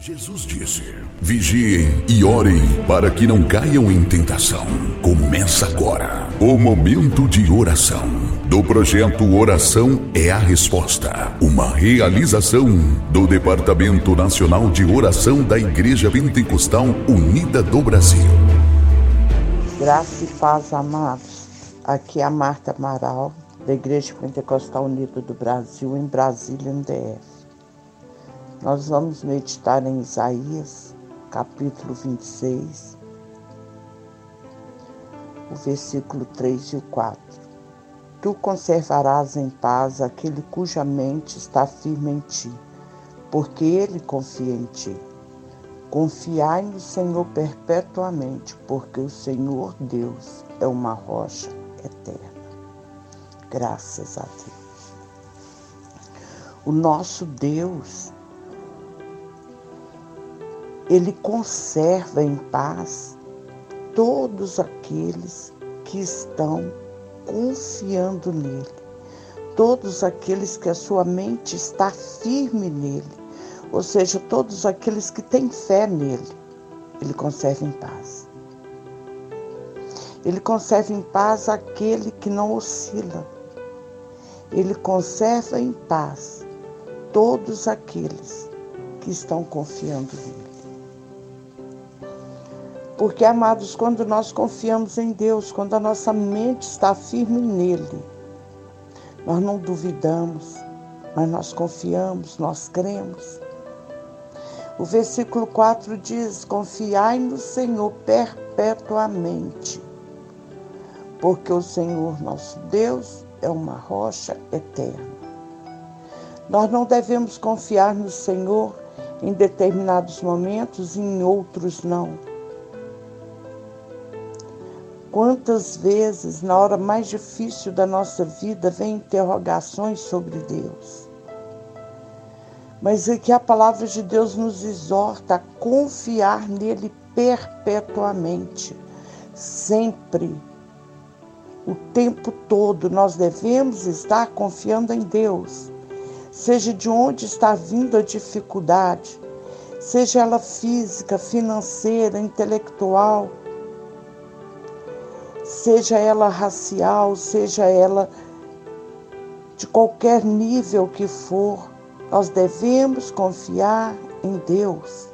Jesus disse: Vigiem e orem para que não caiam em tentação. Começa agora o momento de oração do projeto Oração é a Resposta, uma realização do Departamento Nacional de Oração da Igreja Pentecostal Unida do Brasil. Graça e paz, amados. Aqui é a Marta Amaral, da Igreja Pentecostal Unida do Brasil, em Brasília, no DF. Nós vamos meditar em Isaías, capítulo 26, o versículo 3 e o 4. Tu conservarás em paz aquele cuja mente está firme em ti, porque ele confia em ti. Confiai no Senhor perpetuamente, porque o Senhor Deus é uma rocha eterna. Graças a Deus. O nosso Deus ele conserva em paz todos aqueles que estão confiando nele, todos aqueles que a sua mente está firme nele, ou seja, todos aqueles que têm fé nele, ele conserva em paz. Ele conserva em paz aquele que não oscila. Ele conserva em paz todos aqueles que estão confiando nele. Porque, amados, quando nós confiamos em Deus, quando a nossa mente está firme nele, nós não duvidamos, mas nós confiamos, nós cremos. O versículo 4 diz: Confiai no Senhor perpetuamente, porque o Senhor nosso Deus é uma rocha eterna. Nós não devemos confiar no Senhor em determinados momentos e em outros não. Quantas vezes, na hora mais difícil da nossa vida, vem interrogações sobre Deus. Mas é que a palavra de Deus nos exorta a confiar nele perpetuamente, sempre. O tempo todo nós devemos estar confiando em Deus, seja de onde está vindo a dificuldade, seja ela física, financeira, intelectual seja ela racial, seja ela de qualquer nível que for, nós devemos confiar em Deus.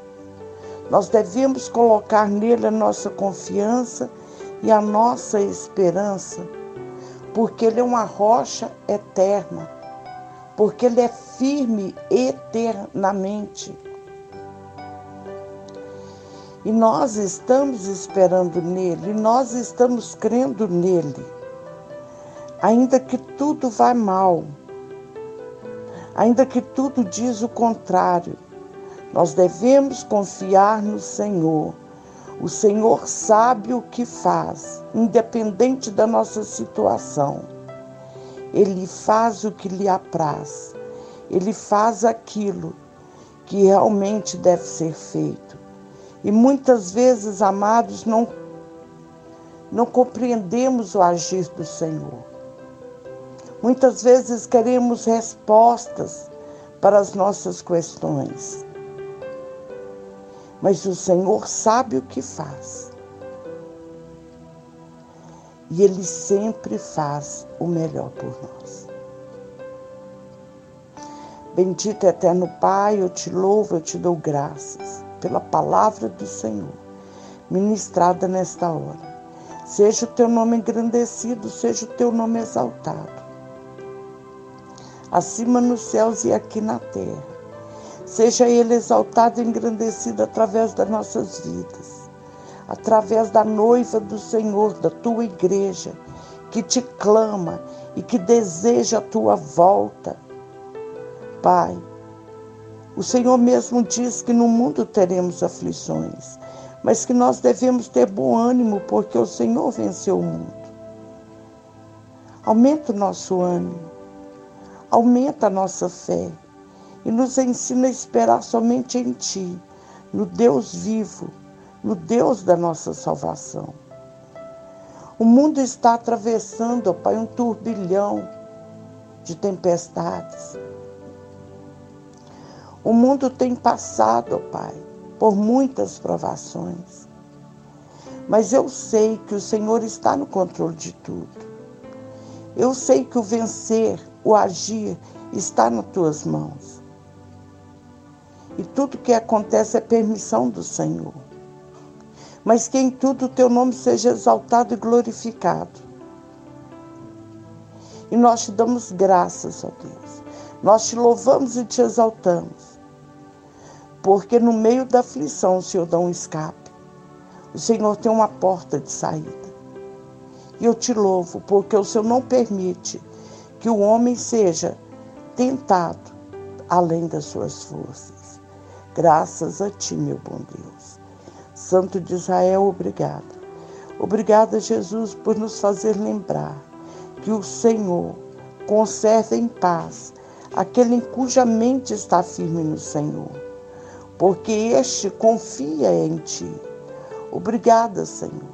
Nós devemos colocar nele a nossa confiança e a nossa esperança, porque ele é uma rocha eterna, porque ele é firme eternamente. E nós estamos esperando nele, nós estamos crendo nele. Ainda que tudo vá mal, ainda que tudo diz o contrário, nós devemos confiar no Senhor. O Senhor sabe o que faz, independente da nossa situação. Ele faz o que lhe apraz. Ele faz aquilo que realmente deve ser feito. E muitas vezes, amados, não, não compreendemos o agir do Senhor. Muitas vezes queremos respostas para as nossas questões. Mas o Senhor sabe o que faz. E Ele sempre faz o melhor por nós. Bendito eterno Pai, eu te louvo, eu te dou graças pela palavra do Senhor, ministrada nesta hora. Seja o teu nome engrandecido, seja o teu nome exaltado, acima nos céus e aqui na terra. Seja ele exaltado e engrandecido através das nossas vidas, através da noiva do Senhor, da tua igreja, que te clama e que deseja a tua volta. Pai, o Senhor mesmo diz que no mundo teremos aflições, mas que nós devemos ter bom ânimo, porque o Senhor venceu o mundo. Aumenta o nosso ânimo, aumenta a nossa fé e nos ensina a esperar somente em Ti, no Deus vivo, no Deus da nossa salvação. O mundo está atravessando, ó Pai, um turbilhão de tempestades O mundo tem passado, Pai, por muitas provações. Mas eu sei que o Senhor está no controle de tudo. Eu sei que o vencer, o agir, está nas tuas mãos. E tudo que acontece é permissão do Senhor. Mas que em tudo o teu nome seja exaltado e glorificado. E nós te damos graças, ó Deus. Nós te louvamos e te exaltamos. Porque no meio da aflição o Senhor dá um escape. O Senhor tem uma porta de saída. E eu te louvo, porque o Senhor não permite que o homem seja tentado além das suas forças. Graças a ti, meu bom Deus. Santo de Israel, obrigado. Obrigada, Jesus, por nos fazer lembrar que o Senhor conserve em paz aquele em cuja mente está firme no Senhor, porque este confia em Ti. Obrigada, Senhor,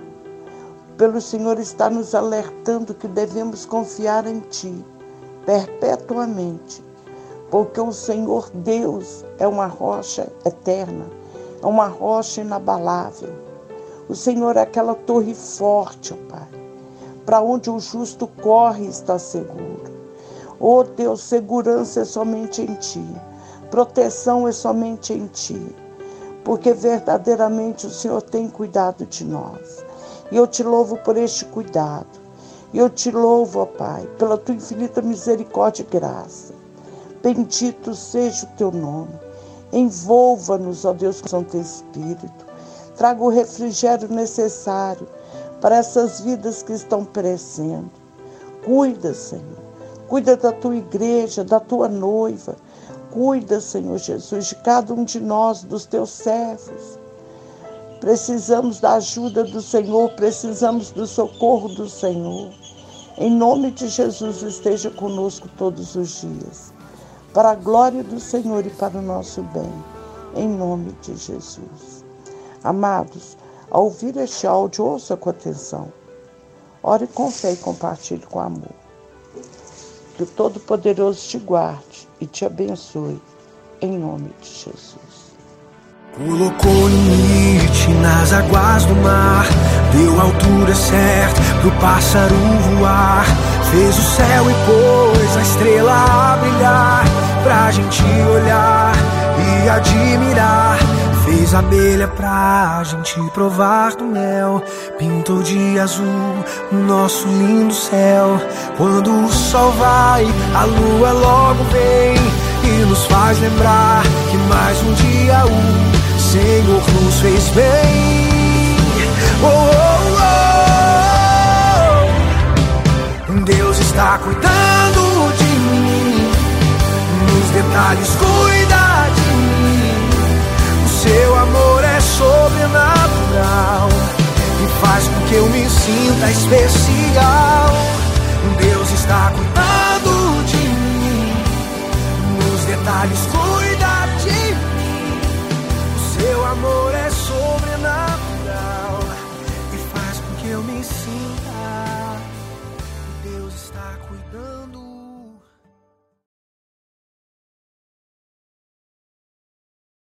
pelo Senhor estar nos alertando que devemos confiar em Ti perpetuamente, porque o Senhor Deus é uma rocha eterna, é uma rocha inabalável. O Senhor é aquela torre forte, ó Pai para onde o justo corre está seguro. Oh Deus, segurança é somente em Ti, proteção é somente em Ti, porque verdadeiramente o Senhor tem cuidado de nós. E eu te louvo por este cuidado. E eu te louvo, ó Pai, pela tua infinita misericórdia e graça. Bendito seja o teu nome. Envolva-nos, ó Deus, com o Santo Espírito. Traga o refrigério necessário para essas vidas que estão perecendo. Cuida, Senhor. Cuida da tua igreja, da tua noiva. Cuida, Senhor Jesus, de cada um de nós, dos teus servos. Precisamos da ajuda do Senhor, precisamos do socorro do Senhor. Em nome de Jesus, esteja conosco todos os dias. Para a glória do Senhor e para o nosso bem. Em nome de Jesus. Amados, ao ouvir este áudio, ouça com atenção. Ore com fé e compartilhe com amor. Que o Todo-Poderoso te guarde e te abençoe, em nome de Jesus. Colocou limite nas águas do mar, deu altura certa pro pássaro voar. Fez o céu e pôs a estrela a brilhar, pra gente Abelha pra gente provar do mel. Pintou de azul o nosso lindo céu. Quando o sol vai, a lua logo vem e nos faz lembrar que mais um dia o Senhor nos fez bem. Oh, oh, oh. Deus está cuidando de mim, nos detalhes cuida sobrenatural e faz com que eu me sinta especial. Deus está cuidando de mim, nos detalhes cuida